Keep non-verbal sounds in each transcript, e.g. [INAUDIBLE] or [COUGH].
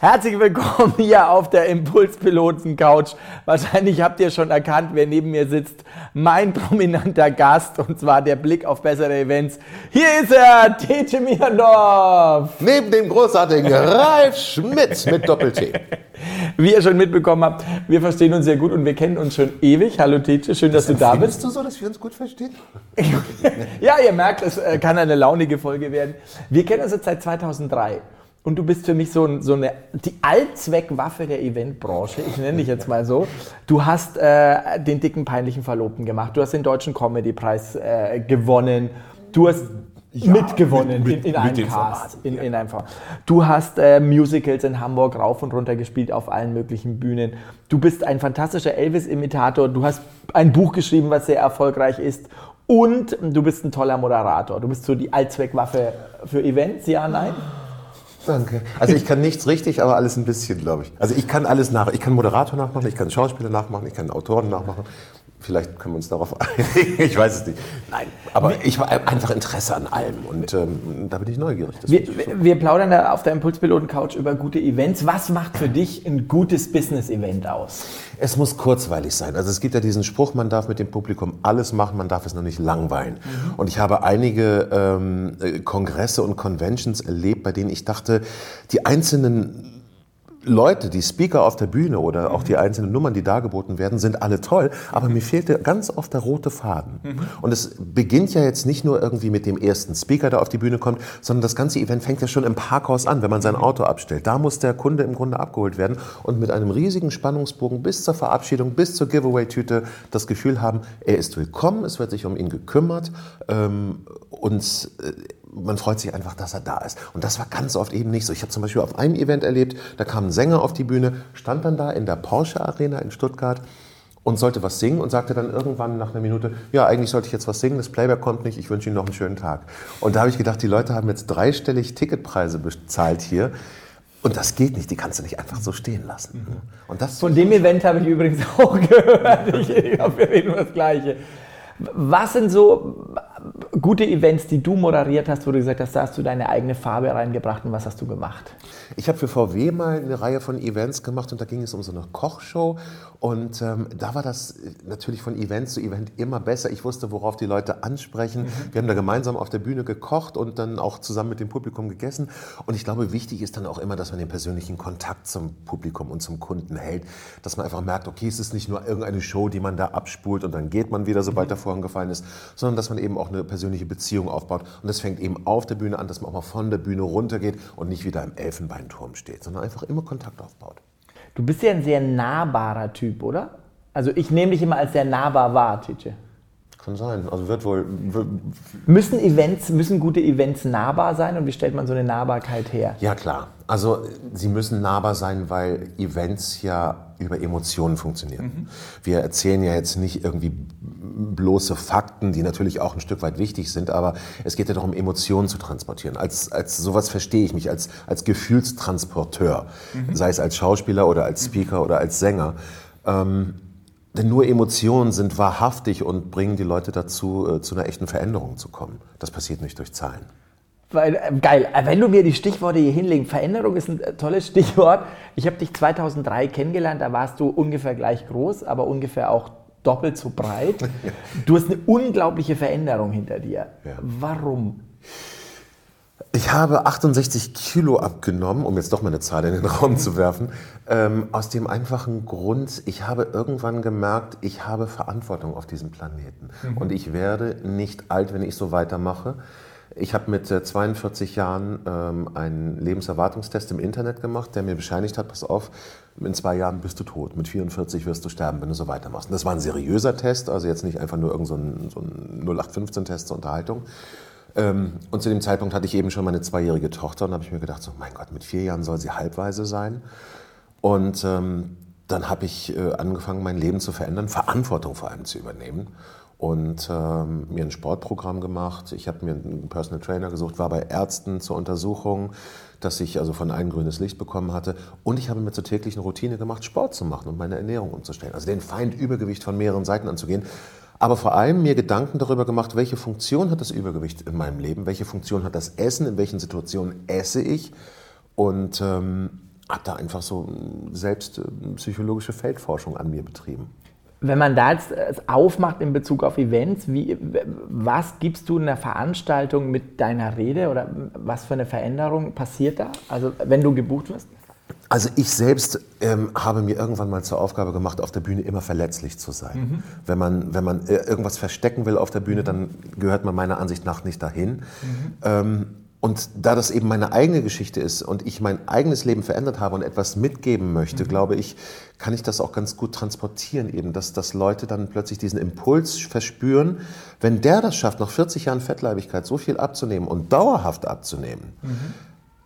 Herzlich willkommen hier auf der Impulspiloten-Couch. Wahrscheinlich habt ihr schon erkannt, wer neben mir sitzt. Mein prominenter Gast und zwar der Blick auf bessere Events. Hier ist er, Tete Mierdorf. Neben dem großartigen Ralf Schmidt mit Doppel-T. Wie ihr schon mitbekommen habt, wir verstehen uns sehr gut und wir kennen uns schon ewig. Hallo Tete, schön, dass du da bist. Du so, dass wir uns gut verstehen? [LAUGHS] ja, ihr merkt, es äh, kann eine launige Folge werden. Wir kennen uns jetzt seit 2003. Und du bist für mich so, ein, so eine, die Allzweckwaffe der Eventbranche. Ich nenne dich jetzt mal so. Du hast äh, den dicken, peinlichen Verlobten gemacht. Du hast den Deutschen Comedy-Preis äh, gewonnen. Du hast Ja, mitgewonnen mit- mit- in, in einem Cast. Format, In, ja. in einem Format. Du hast äh, Musicals in Hamburg rauf und runter gespielt auf allen möglichen Bühnen. Du bist ein fantastischer Elvis-Imitator. Du hast ein Buch geschrieben, was sehr erfolgreich ist. Und du bist ein toller Moderator. Du bist so die Allzweckwaffe für Events, ja, nein? Danke. Also ich kann nichts richtig, aber alles ein bisschen, glaube ich. Also ich kann alles nach. Ich kann Moderator nachmachen, ich kann Schauspieler nachmachen, ich kann Autoren nachmachen. Vielleicht können wir uns darauf [LAUGHS] einigen. Ich weiß es nicht. Nein, aber ich habe einfach Interesse an allem und ähm, da bin ich neugierig. Wir, ich so. wir plaudern da auf der Impulspiloten-Couch über gute Events. Was macht für dich ein gutes Business-Event aus? Es muss kurzweilig sein. Also es gibt ja diesen Spruch, man darf mit dem Publikum alles machen, man darf es nur nicht langweilen. Und ich habe einige ähm, äh, Kongresse und Conventions erlebt, bei denen ich dachte, die einzelnen Leute, die Speaker auf der Bühne oder auch die einzelnen Nummern, die dargeboten werden, sind alle toll, aber mir fehlte ganz oft der rote Faden. Und es beginnt ja jetzt nicht nur irgendwie mit dem ersten Speaker, der auf die Bühne kommt, sondern das ganze Event fängt ja schon im Parkhaus an, wenn man sein Auto abstellt. Da muss der Kunde im Grunde abgeholt werden und mit einem riesigen Spannungsbogen bis zur Verabschiedung, bis zur Giveaway-Tüte das Gefühl haben, er ist willkommen, es wird sich um ihn gekümmert ähm, und äh, man freut sich einfach, dass er da ist. Und das war ganz oft eben nicht so. Ich habe zum Beispiel auf einem Event erlebt, da kam ein Sänger auf die Bühne, stand dann da in der Porsche Arena in Stuttgart und sollte was singen und sagte dann irgendwann nach einer Minute, ja, eigentlich sollte ich jetzt was singen, das Playback kommt nicht, ich wünsche Ihnen noch einen schönen Tag. Und da habe ich gedacht, die Leute haben jetzt dreistellig Ticketpreise bezahlt hier. Und das geht nicht, die kannst du nicht einfach so stehen lassen. Und das Von dem Event habe ich übrigens [LAUGHS] auch gehört. Ich, ich glaube, wir reden über das Gleiche. Was sind so gute Events, die du moderiert hast, wo du gesagt hast, da hast du deine eigene Farbe reingebracht und was hast du gemacht? Ich habe für VW mal eine Reihe von Events gemacht und da ging es um so eine Kochshow und ähm, da war das natürlich von Event zu Event immer besser. Ich wusste, worauf die Leute ansprechen. Wir haben da gemeinsam auf der Bühne gekocht und dann auch zusammen mit dem Publikum gegessen und ich glaube, wichtig ist dann auch immer, dass man den persönlichen Kontakt zum Publikum und zum Kunden hält, dass man einfach merkt, okay, es ist nicht nur irgendeine Show, die man da abspult und dann geht man wieder, sobald der Vorhang gefallen ist, sondern dass man eben auch eine persönliche Beziehung aufbaut und das fängt eben auf der Bühne an, dass man auch mal von der Bühne runtergeht und nicht wieder im Elfenbeinturm steht, sondern einfach immer Kontakt aufbaut. Du bist ja ein sehr nahbarer Typ, oder? Also ich nehme dich immer als sehr nahbar wahr, Titsche. Kann sein. Also wird wohl. Müssen Events, müssen gute Events nahbar sein und wie stellt man so eine Nahbarkeit her? ja, klar. Also sie müssen nahbar sein, weil Events ja über Emotionen funktionieren. Wir erzählen ja jetzt nicht irgendwie bloße Fakten, die natürlich auch ein Stück weit wichtig sind, aber es geht ja darum, Emotionen zu transportieren. Als, als sowas verstehe ich mich, als, als Gefühlstransporteur, sei es als Schauspieler oder als Speaker oder als Sänger. Ähm, denn nur Emotionen sind wahrhaftig und bringen die Leute dazu, äh, zu einer echten Veränderung zu kommen. Das passiert nicht durch Zahlen. Weil, äh, geil, Äh, wenn du mir die Stichworte hier hinlegen, Veränderung ist ein äh, tolles Stichwort. Ich habe dich 2003 kennengelernt, da warst du ungefähr gleich groß, aber ungefähr auch doppelt so breit. [LAUGHS] Du hast eine unglaubliche Veränderung hinter dir. Ja. Warum? Ich habe 68 Kilo abgenommen, um jetzt doch mal eine Zahl in den Raum zu werfen, ähm, aus dem einfachen Grund, ich habe irgendwann gemerkt, ich habe Verantwortung auf diesem Planeten. Und ich werde nicht alt, wenn ich so weitermache. Ich habe mit äh, 42 Jahren ähm, einen Lebenserwartungstest im Internet gemacht, der mir bescheinigt hat, pass auf, in zwei Jahren bist du tot, mit 44 wirst du sterben, wenn du so weitermachst. Und das war ein seriöser Test, also jetzt nicht einfach nur irgend so ein, so ein 0815-Test zur Unterhaltung. Ähm, und zu dem Zeitpunkt hatte ich eben schon meine zweijährige Tochter und habe ich mir gedacht, so mein Gott, mit vier Jahren soll sie halbweise sein. Und ähm, dann habe ich äh, angefangen, mein Leben zu verändern, Verantwortung vor allem zu übernehmen und ähm, mir ein Sportprogramm gemacht. Ich habe mir einen Personal Trainer gesucht, war bei Ärzten zur Untersuchung, dass ich also von allen grünes Licht bekommen hatte. Und ich habe mir zur täglichen Routine gemacht, Sport zu machen und meine Ernährung umzustellen. Also den Feind Übergewicht von mehreren Seiten anzugehen. Aber vor allem mir Gedanken darüber gemacht, welche Funktion hat das Übergewicht in meinem Leben, welche Funktion hat das Essen, in welchen Situationen esse ich. Und ähm, habe da einfach so selbst äh, psychologische Feldforschung an mir betrieben. Wenn man da jetzt äh, aufmacht in Bezug auf Events, wie, was gibst du in der Veranstaltung mit deiner Rede oder was für eine Veränderung passiert da? Also wenn du gebucht wirst? Also ich selbst ähm, habe mir irgendwann mal zur Aufgabe gemacht, auf der Bühne immer verletzlich zu sein. Mhm. Wenn man, wenn man äh, irgendwas verstecken will auf der Bühne, dann gehört man meiner Ansicht nach nicht dahin. Mhm. Ähm, und da das eben meine eigene Geschichte ist und ich mein eigenes Leben verändert habe und etwas mitgeben möchte, mhm. glaube ich, kann ich das auch ganz gut transportieren, eben, dass, dass Leute dann plötzlich diesen Impuls verspüren, wenn der das schafft, nach 40 Jahren Fettleibigkeit so viel abzunehmen und dauerhaft abzunehmen, mhm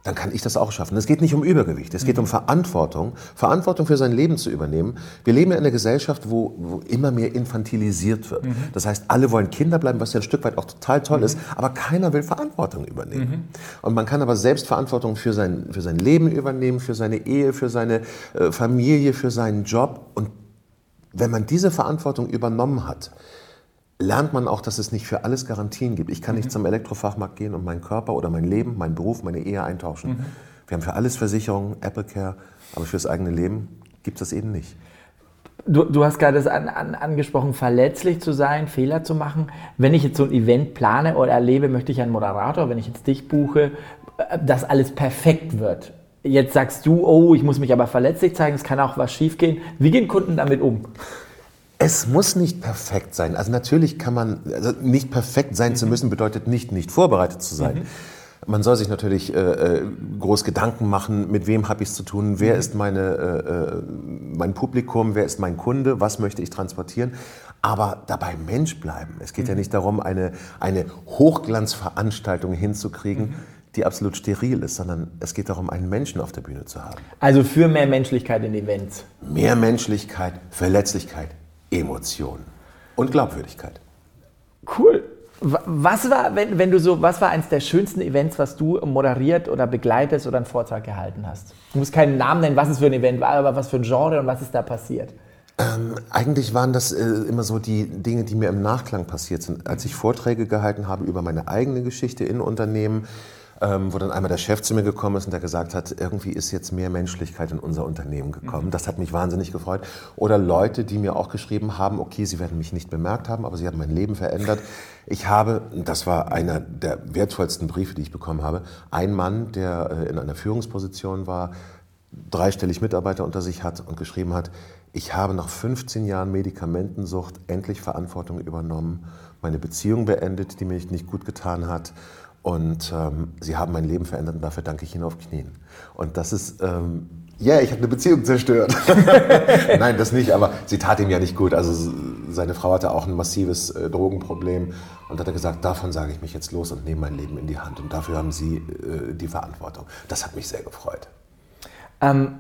dann kann ich das auch schaffen. Es geht nicht um Übergewicht, es geht um Verantwortung, Verantwortung für sein Leben zu übernehmen. Wir leben ja in einer Gesellschaft, wo, wo immer mehr infantilisiert wird. Mhm. Das heißt, alle wollen Kinder bleiben, was ja ein Stück weit auch total toll mhm. ist, aber keiner will Verantwortung übernehmen. Mhm. Und man kann aber selbst Verantwortung für sein, für sein Leben übernehmen, für seine Ehe, für seine äh, Familie, für seinen Job. Und wenn man diese Verantwortung übernommen hat, lernt man auch, dass es nicht für alles Garantien gibt. Ich kann nicht mhm. zum Elektrofachmarkt gehen und meinen Körper oder mein Leben, meinen Beruf, meine Ehe eintauschen. Mhm. Wir haben für alles Versicherungen, Apple Care, aber fürs eigene Leben gibt es das eben nicht. Du, du hast gerade an, an, angesprochen, verletzlich zu sein, Fehler zu machen. Wenn ich jetzt so ein Event plane oder erlebe, möchte ich einen Moderator, wenn ich jetzt dich buche, äh, dass alles perfekt wird. Jetzt sagst du, oh, ich muss mich aber verletzlich zeigen, es kann auch was schiefgehen. Wie gehen Kunden damit um? Es muss nicht perfekt sein. Also natürlich kann man, also nicht perfekt sein mhm. zu müssen, bedeutet nicht, nicht vorbereitet zu sein. Mhm. Man soll sich natürlich äh, äh groß Gedanken machen, mit wem habe ich es zu tun, wer mhm. ist meine, äh, äh, mein Publikum, wer ist mein Kunde, was möchte ich transportieren. Aber dabei Mensch bleiben. Es geht mhm. ja nicht darum, eine, eine Hochglanzveranstaltung hinzukriegen, mhm. die absolut steril ist, sondern es geht darum, einen Menschen auf der Bühne zu haben. Also für mehr Menschlichkeit in Events. Mehr Menschlichkeit, Verletzlichkeit, Emotionen und Glaubwürdigkeit. Cool. Was war, wenn, wenn du so, was war eines der schönsten Events, was du moderiert oder begleitet oder einen Vortrag gehalten hast? Du musst keinen Namen nennen, was es für ein Event war, aber was für ein Genre und was ist da passiert? Ähm, eigentlich waren das äh, immer so die Dinge, die mir im Nachklang passiert sind. Als ich Vorträge gehalten habe über meine eigene Geschichte in Unternehmen, ähm, wo dann einmal der Chef zu mir gekommen ist und der gesagt hat, irgendwie ist jetzt mehr Menschlichkeit in unser Unternehmen gekommen. Mhm. Das hat mich wahnsinnig gefreut. Oder Leute, die mir auch geschrieben haben, okay, sie werden mich nicht bemerkt haben, aber sie haben mein Leben verändert. Ich habe, das war einer der wertvollsten Briefe, die ich bekommen habe, ein Mann, der äh, in einer Führungsposition war, dreistellig Mitarbeiter unter sich hat und geschrieben hat, ich habe nach 15 Jahren Medikamentensucht endlich Verantwortung übernommen, meine Beziehung beendet, die mir nicht gut getan hat und ähm, sie haben mein Leben verändert und dafür danke ich ihnen auf Knien. Und das ist, ähm, yeah, ich habe eine Beziehung zerstört. [LAUGHS] Nein, das nicht, aber sie tat ihm ja nicht gut. Also seine Frau hatte auch ein massives äh, Drogenproblem und hat er gesagt, davon sage ich mich jetzt los und nehme mein Leben in die Hand. Und dafür haben sie äh, die Verantwortung. Das hat mich sehr gefreut. Ähm,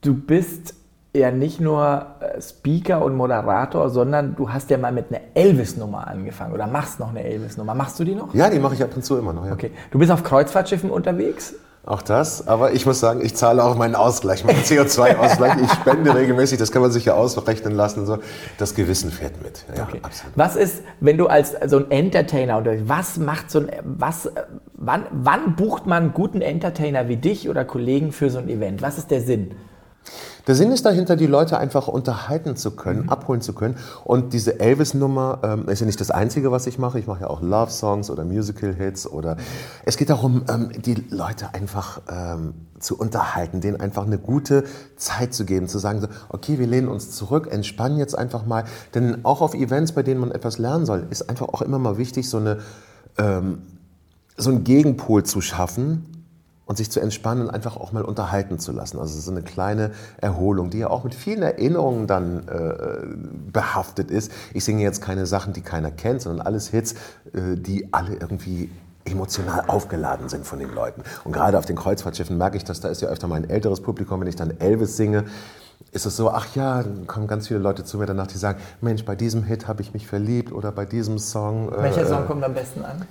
du bist ja nicht nur äh, Speaker und Moderator, sondern du hast ja mal mit einer Elvis-Nummer angefangen oder machst noch eine Elvis-Nummer. Machst du die noch? Ja, die mache ich ab und zu immer noch. Ja. Okay. Du bist auf Kreuzfahrtschiffen unterwegs? Auch das, aber ich muss sagen, ich zahle auch meinen Ausgleich, meinen CO2-Ausgleich. Ich spende regelmäßig, das kann man sich ja ausrechnen lassen. So. Das Gewissen fährt mit. Ja, okay. absolut. Was ist, wenn du als so ein Entertainer oder was macht so ein, was, wann, wann bucht man einen guten Entertainer wie dich oder Kollegen für so ein Event? Was ist der Sinn? Der Sinn ist dahinter, die Leute einfach unterhalten zu können, mhm. abholen zu können. Und diese Elvis-Nummer ähm, ist ja nicht das Einzige, was ich mache. Ich mache ja auch Love-Songs oder Musical-Hits. Oder es geht darum, ähm, die Leute einfach ähm, zu unterhalten, denen einfach eine gute Zeit zu geben, zu sagen, so, okay, wir lehnen uns zurück, entspannen jetzt einfach mal. Denn auch auf Events, bei denen man etwas lernen soll, ist einfach auch immer mal wichtig, so, eine, ähm, so einen Gegenpol zu schaffen, und sich zu entspannen und einfach auch mal unterhalten zu lassen. Also so eine kleine Erholung, die ja auch mit vielen Erinnerungen dann äh, behaftet ist. Ich singe jetzt keine Sachen, die keiner kennt, sondern alles Hits, äh, die alle irgendwie emotional aufgeladen sind von den Leuten. Und gerade auf den Kreuzfahrtschiffen merke ich das, da ist ja öfter mal ein älteres Publikum, wenn ich dann Elvis singe, ist es so, ach ja, dann kommen ganz viele Leute zu mir danach, die sagen, Mensch, bei diesem Hit habe ich mich verliebt oder bei diesem Song. Welcher äh, Song kommt am besten an?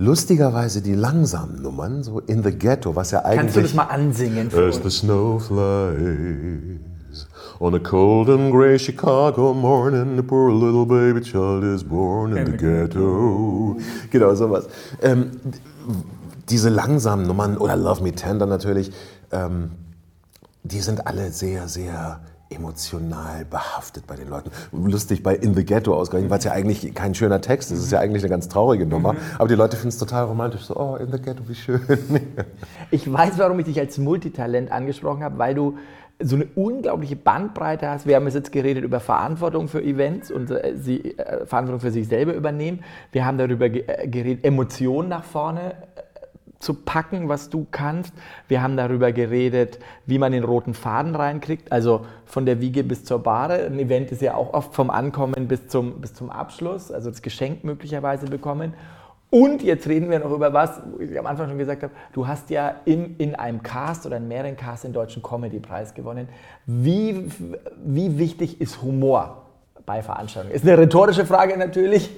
Lustigerweise die langsamen Nummern, so In the Ghetto, was ja eigentlich... Kannst du das mal ansingen? As the snow flies on a cold and gray Chicago morning, the poor little baby child is born in the ghetto. Genau, sowas. Ähm, diese langsamen Nummern, oder Love Me Tender natürlich, ähm, die sind alle sehr, sehr emotional behaftet bei den Leuten. Lustig bei In the Ghetto ausgerechnet, weil es ja eigentlich kein schöner Text ist. Es ist ja eigentlich eine ganz traurige Nummer. Mhm. Aber die Leute finden es total romantisch. So, oh, In the Ghetto, wie schön. [LAUGHS] ich weiß, warum ich dich als Multitalent angesprochen habe, weil du so eine unglaubliche Bandbreite hast. Wir haben jetzt geredet über Verantwortung für Events und äh, sie, äh, Verantwortung für sich selber übernehmen. Wir haben darüber äh, geredet, Emotionen nach vorne zu packen, was du kannst. Wir haben darüber geredet, wie man den roten Faden reinkriegt, also von der Wiege bis zur Bahre. Ein Event ist ja auch oft vom Ankommen bis zum, bis zum Abschluss, also das Geschenk möglicherweise bekommen. Und jetzt reden wir noch über was, ich am Anfang schon gesagt habe, du hast ja in, in einem Cast oder in mehreren Casts den Deutschen Comedy-Preis gewonnen. Wie, wie wichtig ist Humor bei Veranstaltungen? Ist eine rhetorische Frage natürlich.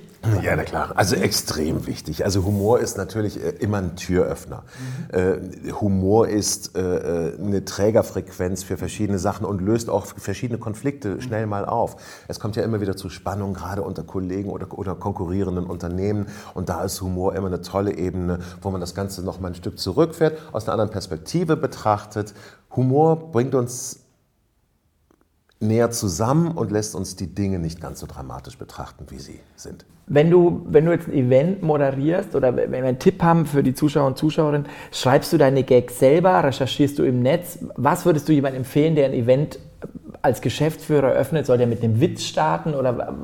Ja, na klar. Also extrem wichtig. Also Humor ist natürlich äh, immer ein Türöffner. Mhm. Humor ist äh, eine Trägerfrequenz für verschiedene Sachen und löst auch verschiedene Konflikte schnell mal auf. Es kommt ja immer wieder zu Spannungen, gerade unter Kollegen oder, oder konkurrierenden Unternehmen. Und da ist Humor immer eine tolle Ebene, wo man das Ganze noch mal ein Stück zurückfährt, aus einer anderen Perspektive betrachtet. Humor bringt uns näher zusammen und lässt uns die Dinge nicht ganz so dramatisch betrachten, wie sie sind. Wenn du, wenn du jetzt ein Event moderierst oder wenn wir einen Tipp haben für die Zuschauer und Zuschauerinnen, schreibst du deine Gags selber, recherchierst du im Netz? Was würdest du jemandem empfehlen, der ein Event als Geschäftsführer öffnet, soll der mit einem Witz starten oder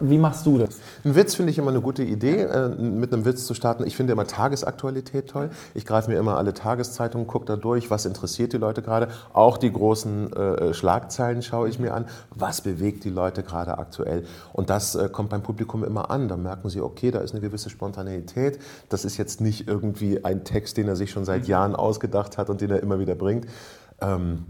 wie machst du das? Ein Witz finde ich immer eine gute Idee, äh, mit einem Witz zu starten. Ich finde immer Tagesaktualität toll. Ich greife mir immer alle Tageszeitungen, gucke da durch, was interessiert die Leute gerade. Auch die großen äh, Schlagzeilen schaue ich mir an. Was bewegt die Leute gerade aktuell? Und das äh, kommt beim Publikum immer an. Da merken sie, okay, da ist eine gewisse Spontaneität. Das ist jetzt nicht irgendwie ein Text, den er sich schon seit mhm. Jahren ausgedacht hat und den er immer wieder bringt. Ähm,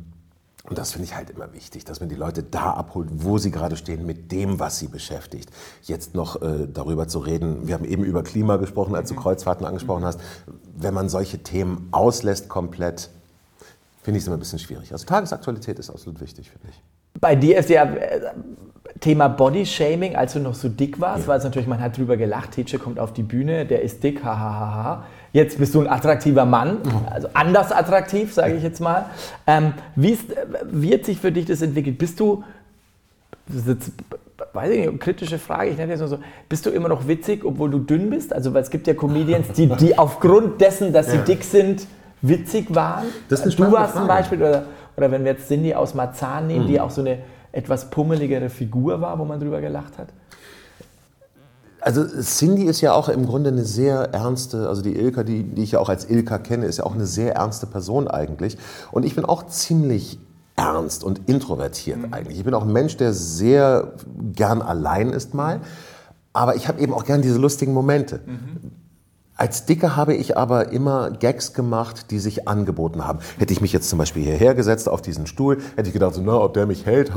und das finde ich halt immer wichtig, dass man die Leute da abholt, wo sie gerade stehen, mit dem, was sie beschäftigt. Jetzt noch äh, darüber zu reden, wir haben eben über Klima gesprochen, als du mhm. Kreuzfahrten angesprochen hast. Wenn man solche Themen auslässt komplett, finde ich es immer ein bisschen schwierig. Also Tagesaktualität ist absolut wichtig, finde ich. Bei dir ist ja Thema Bodyshaming, als du noch so dick warst, ja. weil es natürlich, man hat drüber gelacht, Titsche kommt auf die Bühne, der ist dick, hahaha. Ha, ha, ha. Jetzt bist du ein attraktiver Mann, also anders attraktiv, sage ich jetzt mal. Ähm, wie, ist, wie hat sich für dich das entwickelt? Bist du, das ist jetzt, weiß ich nicht, kritische Frage, ich nenne das nur so, bist du immer noch witzig, obwohl du dünn bist? Also, weil es gibt ja Comedians, die, die [LAUGHS] aufgrund dessen, dass sie ja. dick sind, witzig waren. Das ist eine du warst zum Beispiel, oder, oder wenn wir jetzt Cindy aus Marzahn nehmen, mhm. die auch so eine etwas pummeligere Figur war, wo man drüber gelacht hat. Also Cindy ist ja auch im Grunde eine sehr ernste, also die Ilka, die, die ich ja auch als Ilka kenne, ist ja auch eine sehr ernste Person eigentlich. Und ich bin auch ziemlich ernst und introvertiert mhm. eigentlich. Ich bin auch ein Mensch, der sehr gern allein ist mal. Aber ich habe eben auch gern diese lustigen Momente. Mhm. Als Dicker habe ich aber immer Gags gemacht, die sich angeboten haben. Hätte ich mich jetzt zum Beispiel hierher gesetzt auf diesen Stuhl, hätte ich gedacht, so, na, ob der mich hält. [LAUGHS]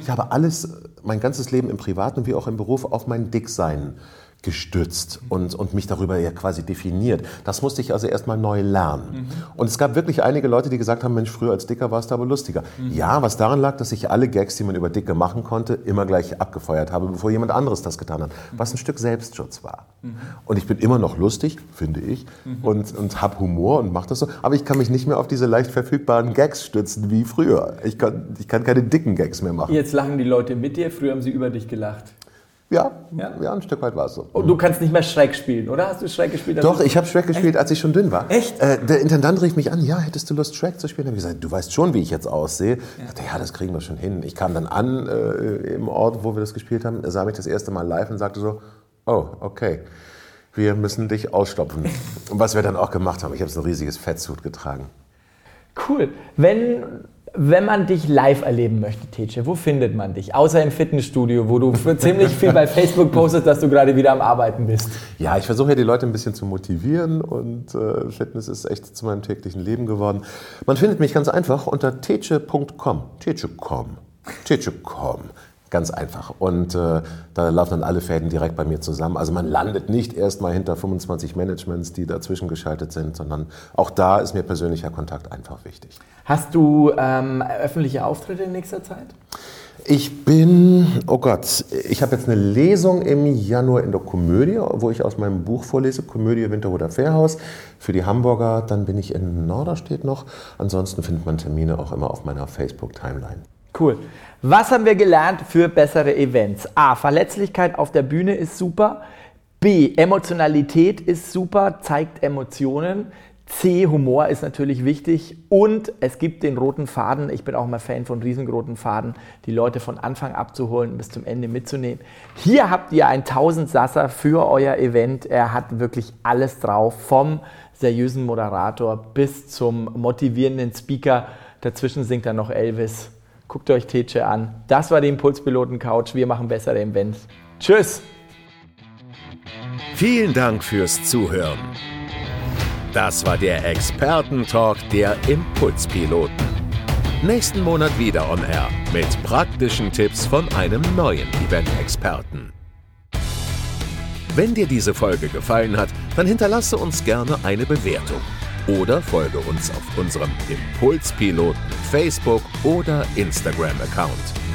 Ich habe alles, mein ganzes Leben im Privaten wie auch im Beruf auf mein Dicksein gestützt und, und mich darüber ja quasi definiert. Das musste ich also erstmal neu lernen. Mhm. Und es gab wirklich einige Leute, die gesagt haben, Mensch, früher als Dicker warst du aber lustiger. Mhm. Ja, was daran lag, dass ich alle Gags, die man über Dicke machen konnte, immer gleich abgefeuert habe, bevor jemand anderes das getan hat. Was ein Stück Selbstschutz war. Mhm. Und ich bin immer noch lustig, finde ich, mhm. und, und habe Humor und mache das so. Aber ich kann mich nicht mehr auf diese leicht verfügbaren Gags stützen wie früher. Ich kann, ich kann keine dicken Gags mehr machen. Jetzt lachen die Leute mit dir, früher haben sie über dich gelacht. Ja, ja, ja, ein Stück weit war es so. Und du kannst nicht mehr Schreck spielen, oder? Hast du Schreck gespielt? Doch, ich habe Schreck gespielt, als ich schon dünn war. Echt? Äh, der Intendant rief mich an, ja, hättest du Lust, Schreck zu spielen? Da habe ich gesagt, du weißt schon, wie ich jetzt aussehe. Ja. Ich dachte, ja, das kriegen wir schon hin. Ich kam dann an äh, im Ort, wo wir das gespielt haben, er sah mich das erste Mal live und sagte so, oh, okay, wir müssen dich ausstopfen. [LAUGHS] und was wir dann auch gemacht haben, ich habe so ein riesiges Fettsuit getragen. Cool. Wenn Wenn man dich live erleben möchte, Tetsche, wo findet man dich? Außer im Fitnessstudio, wo du ziemlich viel bei Facebook postest, dass du gerade wieder am Arbeiten bist. Ja, ich versuche ja die Leute ein bisschen zu motivieren und äh, Fitness ist echt zu meinem täglichen Leben geworden. Man findet mich ganz einfach unter teche.com. Teche.com. Teche.com. Ganz einfach. Und äh, da laufen dann alle Fäden direkt bei mir zusammen. Also man landet nicht erst mal hinter 25 Managements, die dazwischen geschaltet sind, sondern auch da ist mir persönlicher Kontakt einfach wichtig. Hast du ähm, öffentliche Auftritte in nächster Zeit? Ich bin, oh Gott, ich habe jetzt eine Lesung im Januar in der Komödie, wo ich aus meinem Buch vorlese, Komödie Winterhuder Fährhaus für die Hamburger. Dann bin ich in Norderstedt noch. Ansonsten findet man Termine auch immer auf meiner Facebook-Timeline. Cool. Was haben wir gelernt für bessere Events? A. Verletzlichkeit auf der Bühne ist super. B. Emotionalität ist super, zeigt Emotionen. C, Humor ist natürlich wichtig und es gibt den roten Faden. Ich bin auch immer Fan von riesengroßen Faden, die Leute von Anfang abzuholen bis zum Ende mitzunehmen. Hier habt ihr einen Tausendsasser für euer Event. Er hat wirklich alles drauf, vom seriösen Moderator bis zum motivierenden Speaker. Dazwischen singt dann noch Elvis. Guckt euch Tetsche an. Das war die Impulspiloten Couch. Wir machen bessere Events. Tschüss! Vielen Dank fürs Zuhören. Das war der Expertentalk der Impulspiloten. Nächsten Monat wieder on Air mit praktischen Tipps von einem neuen Event-Experten. Wenn dir diese Folge gefallen hat, dann hinterlasse uns gerne eine Bewertung oder folge uns auf unserem Impulspiloten Facebook oder Instagram-Account.